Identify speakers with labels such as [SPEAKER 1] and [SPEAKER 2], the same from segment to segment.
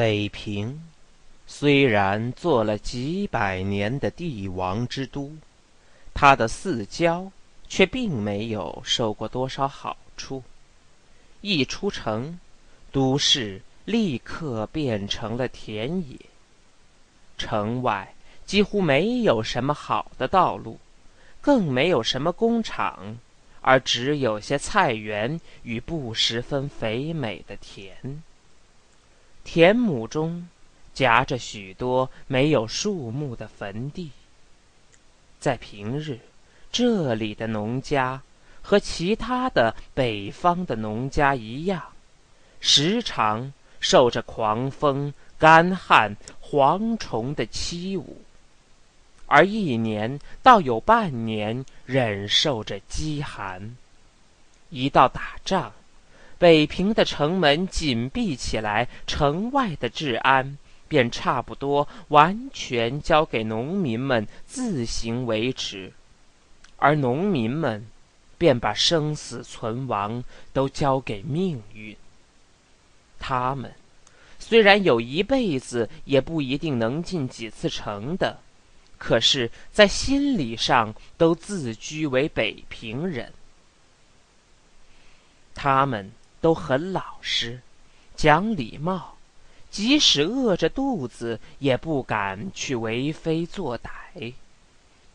[SPEAKER 1] 北平虽然做了几百年的帝王之都，它的四郊却并没有受过多少好处。一出城，都市立刻变成了田野。城外几乎没有什么好的道路，更没有什么工厂，而只有些菜园与不十分肥美的田。田亩中夹着许多没有树木的坟地。在平日，这里的农家和其他的北方的农家一样，时常受着狂风、干旱、蝗虫的欺侮，而一年倒有半年忍受着饥寒。一到打仗，北平的城门紧闭起来，城外的治安便差不多完全交给农民们自行维持，而农民们便把生死存亡都交给命运。他们虽然有一辈子也不一定能进几次城的，可是，在心理上都自居为北平人。他们。都很老实，讲礼貌，即使饿着肚子也不敢去为非作歹。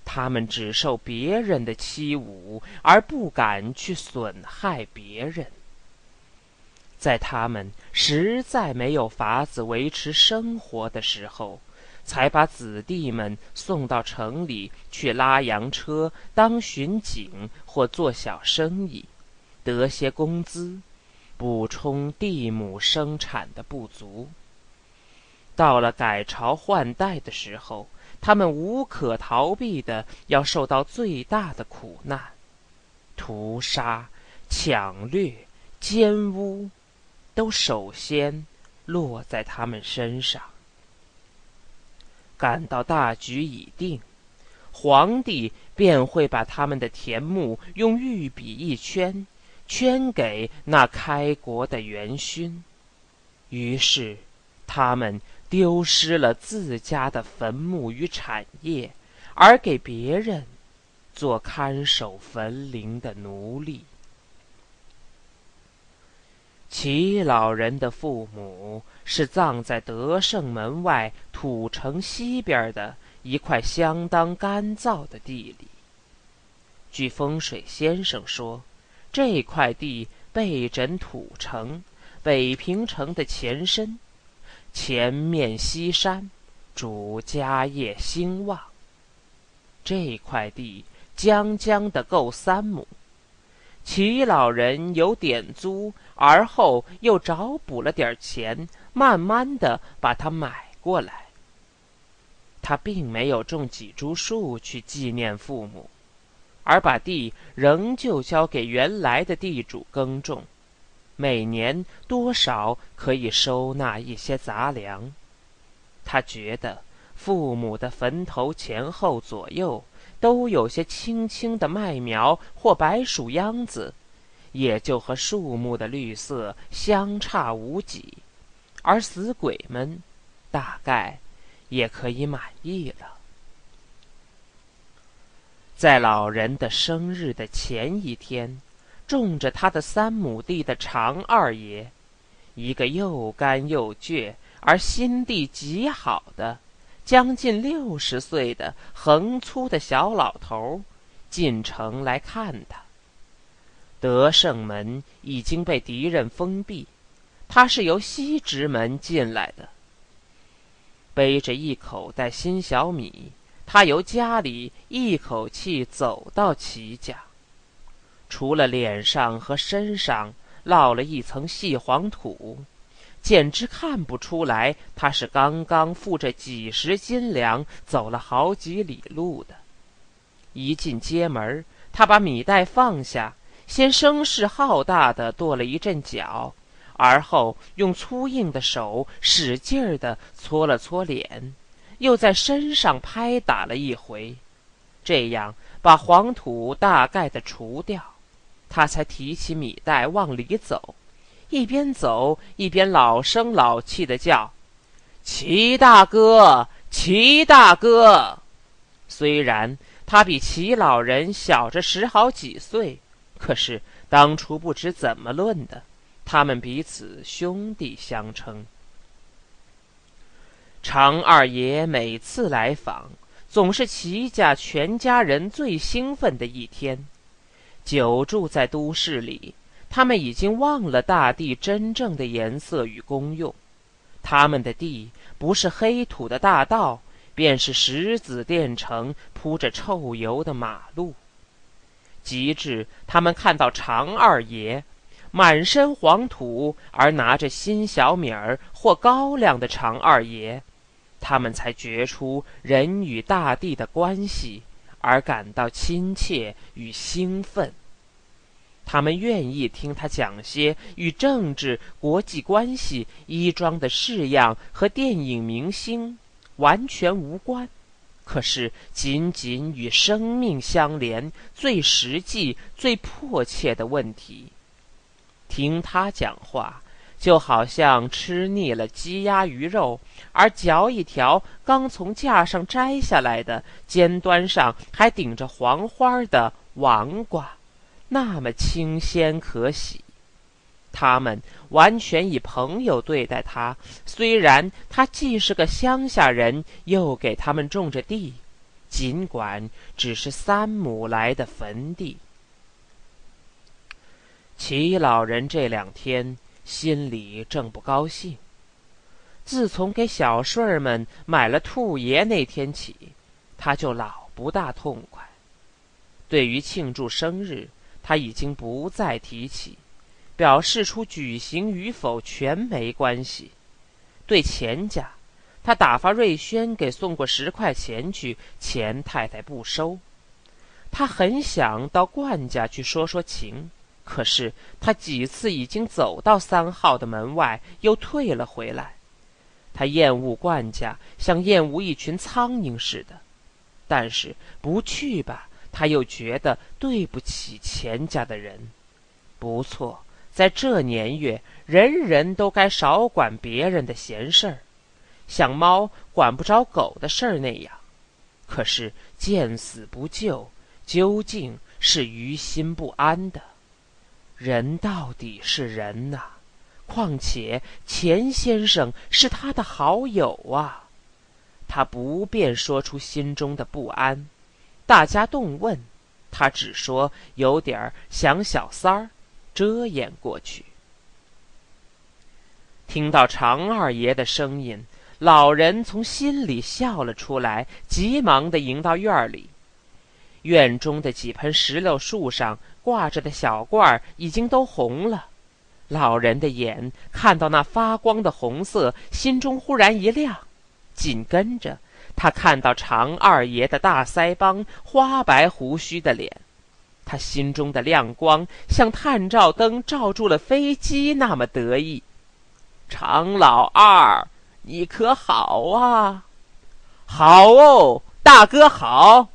[SPEAKER 1] 他们只受别人的欺侮，而不敢去损害别人。在他们实在没有法子维持生活的时候，才把子弟们送到城里去拉洋车、当巡警或做小生意，得些工资。补充地亩生产的不足。到了改朝换代的时候，他们无可逃避的要受到最大的苦难，屠杀、抢掠、奸污，都首先落在他们身上。感到大局已定，皇帝便会把他们的田亩用玉笔一圈。捐给那开国的元勋，于是他们丢失了自家的坟墓与产业，而给别人做看守坟陵的奴隶。齐老人的父母是葬在德胜门外土城西边的一块相当干燥的地里。据风水先生说。这块地背枕土城，北平城的前身，前面西山，主家业兴旺。这块地将将的够三亩，齐老人有点租，而后又找补了点钱，慢慢的把它买过来。他并没有种几株树去纪念父母。而把地仍旧交给原来的地主耕种，每年多少可以收纳一些杂粮。他觉得父母的坟头前后左右都有些青青的麦苗或白薯秧子，也就和树木的绿色相差无几，而死鬼们大概也可以满意了。在老人的生日的前一天，种着他的三亩地的常二爷，一个又干又倔而心地极好的、将近六十岁的横粗的小老头，进城来看他。德胜门已经被敌人封闭，他是由西直门进来的，背着一口袋新小米。他由家里一口气走到齐家，除了脸上和身上落了一层细黄土，简直看不出来他是刚刚负着几十斤粮走了好几里路的。一进街门，他把米袋放下，先声势浩大的跺了一阵脚，而后用粗硬的手使劲儿的搓了搓脸。又在身上拍打了一回，这样把黄土大概的除掉，他才提起米袋往里走，一边走一边老声老气的叫：“齐大哥，齐大哥！虽然他比齐老人小着十好几岁，可是当初不知怎么论的，他们彼此兄弟相称。常二爷每次来访，总是齐家全家人最兴奋的一天。久住在都市里。他们已经忘了大地真正的颜色与功用，他们的地不是黑土的大道，便是石子垫成铺着臭油的马路。及至他们看到常二爷满身黄土而拿着新小米儿或高粱的常二爷，他们才觉出人与大地的关系，而感到亲切与兴奋。他们愿意听他讲些与政治、国际关系、衣装的式样和电影明星完全无关，可是仅仅与生命相连、最实际、最迫切的问题。听他讲话，就好像吃腻了鸡鸭鱼肉，而嚼一条刚从架上摘下来的、尖端上还顶着黄花的王瓜。那么清鲜可喜，他们完全以朋友对待他。虽然他既是个乡下人，又给他们种着地，尽管只是三亩来的坟地。齐老人这两天心里正不高兴。自从给小顺儿们买了兔爷那天起，他就老不大痛快。对于庆祝生日。他已经不再提起，表示出举行与否全没关系。对钱家，他打发瑞轩给送过十块钱去，钱太太不收。他很想到冠家去说说情，可是他几次已经走到三号的门外，又退了回来。他厌恶冠家，像厌恶一群苍蝇似的。但是不去吧。他又觉得对不起钱家的人，不错，在这年月，人人都该少管别人的闲事儿，像猫管不着狗的事儿那样。可是见死不救，究竟是于心不安的。人到底是人呐，况且钱先生是他的好友啊，他不便说出心中的不安。大家动问，他只说有点儿想小三儿，遮掩过去。听到常二爷的声音，老人从心里笑了出来，急忙的迎到院里。院中的几盆石榴树上挂着的小罐儿已经都红了，老人的眼看到那发光的红色，心中忽然一亮，紧跟着。他看到常二爷的大腮帮、花白胡须的脸，他心中的亮光像探照灯照住了飞机那么得意。常老二，你可好啊？好哦，大哥好。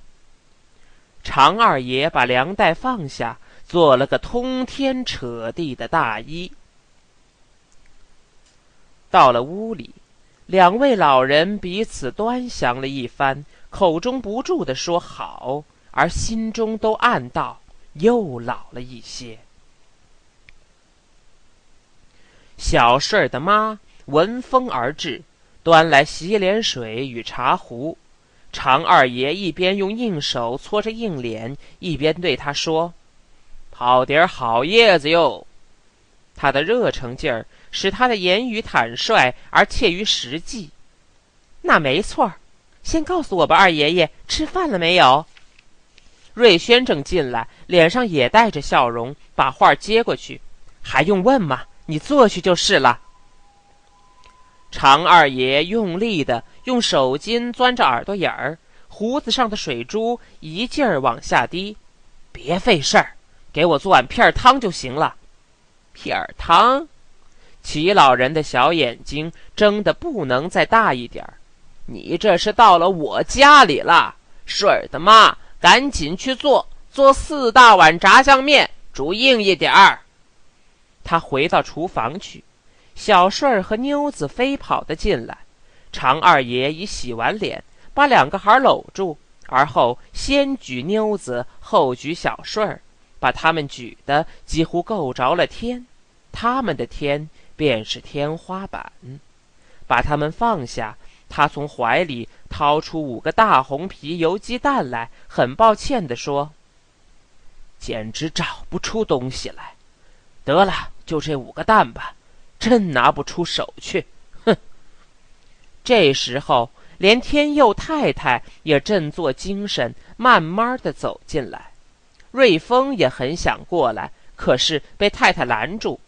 [SPEAKER 1] 常二爷把粮袋放下，做了个通天扯地的大揖。到了屋里。两位老人彼此端详了一番，口中不住地说好，而心中都暗道又老了一些。小顺儿的妈闻风而至，端来洗脸水与茶壶。常二爷一边用硬手搓着硬脸，一边对他说：“泡点好叶子哟。”他的热诚劲儿。使他的言语坦率而切于实际，那没错儿先告诉我吧，二爷爷吃饭了没有？瑞轩正进来，脸上也带着笑容，把话接过去。还用问吗？你坐去就是了。常二爷用力的用手巾钻着耳朵眼儿，胡子上的水珠一劲儿往下滴。别费事儿，给我做碗片儿汤就行了。片儿汤。齐老人的小眼睛睁得不能再大一点儿，你这是到了我家里了，顺儿的妈，赶紧去做做四大碗炸酱面，煮硬一点儿。他回到厨房去，小顺儿和妞子飞跑的进来，常二爷已洗完脸，把两个孩搂住，而后先举妞子，后举小顺儿，把他们举得几乎够着了天，他们的天便是天花板。把他们放下，他从怀里掏出五个大红皮油鸡蛋来，很抱歉地说：“简直找不出东西来。得了，就这五个蛋吧，真拿不出手去。”哼！这时候，连天佑太太也振作精神，慢慢的走进来。瑞丰也很想过来，可是被太太拦住。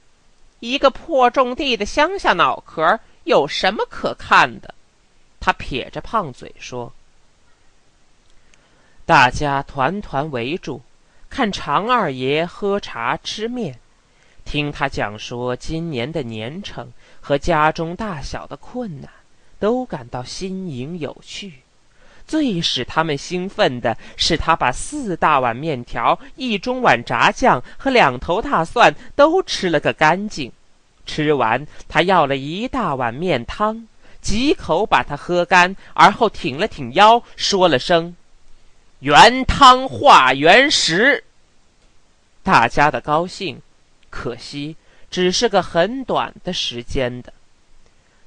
[SPEAKER 1] 一个破种地的乡下脑壳。有什么可看的？他撇着胖嘴说：“大家团团围住，看常二爷喝茶吃面，听他讲说今年的年成和家中大小的困难，都感到新颖有趣。最使他们兴奋的是，他把四大碗面条、一中碗炸酱和两头大蒜都吃了个干净。”吃完，他要了一大碗面汤，几口把它喝干，而后挺了挺腰，说了声：“原汤化原食。”大家的高兴，可惜只是个很短的时间的。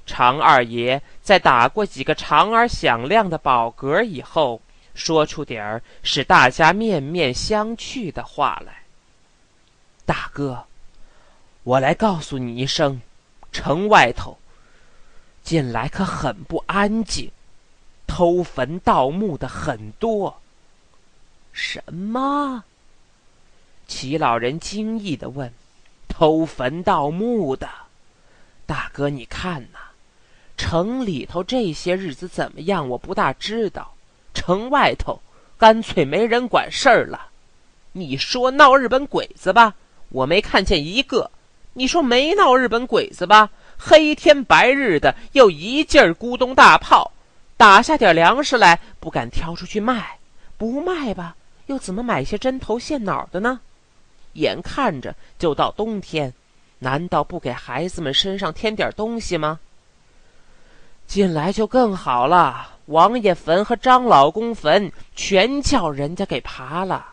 [SPEAKER 1] 常二爷在打过几个长而响亮的饱嗝以后，说出点儿使大家面面相觑的话来：“大哥。”我来告诉你一声，城外头近来可很不安静，偷坟盗墓的很多。什么？齐老人惊异的问：“偷坟盗墓的，大哥，你看呐，城里头这些日子怎么样？我不大知道。城外头干脆没人管事儿了。你说闹日本鬼子吧，我没看见一个。”你说没闹日本鬼子吧？黑天白日的，又一劲儿咕咚大炮，打下点粮食来，不敢挑出去卖，不卖吧，又怎么买些针头线脑的呢？眼看着就到冬天，难道不给孩子们身上添点东西吗？进来就更好了，王爷坟和张老公坟全叫人家给扒了。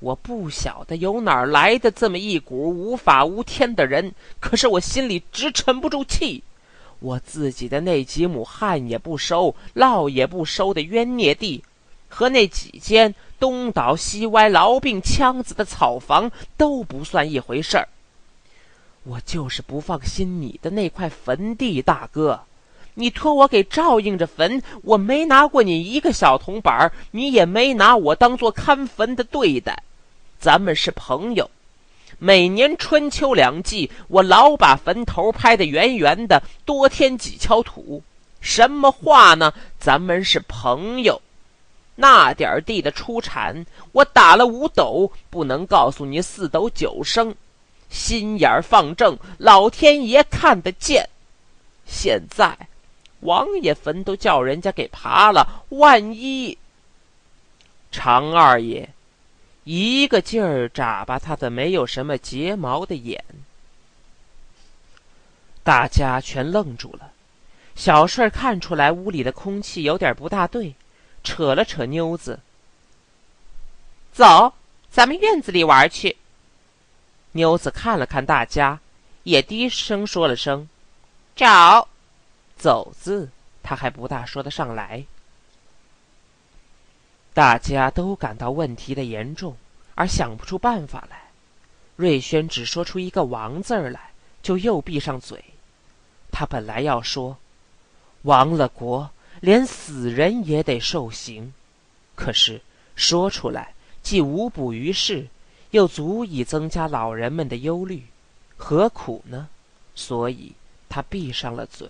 [SPEAKER 1] 我不晓得有哪儿来的这么一股无法无天的人，可是我心里直沉不住气。我自己的那几亩旱也不收、涝也不收的冤孽地，和那几间东倒西歪、痨病腔子的草房都不算一回事儿。我就是不放心你的那块坟地，大哥，你托我给照应着坟，我没拿过你一个小铜板，你也没拿我当做看坟的对待。咱们是朋友，每年春秋两季，我老把坟头拍得圆圆的，多添几锹土。什么话呢？咱们是朋友，那点地的出产，我打了五斗，不能告诉你四斗九升。心眼放正，老天爷看得见。现在，王爷坟都叫人家给扒了，万一常二爷。一个劲儿眨巴他的没有什么睫毛的眼，大家全愣住了。小顺看出来屋里的空气有点不大对，扯了扯妞子：“走，咱们院子里玩去。”妞子看了看大家，也低声说了声：“找。”走字他还不大说得上来。大家都感到问题的严重，而想不出办法来。瑞轩只说出一个“亡”字来，就又闭上嘴。他本来要说：“亡了国，连死人也得受刑。”可是说出来既无补于事，又足以增加老人们的忧虑，何苦呢？所以他闭上了嘴。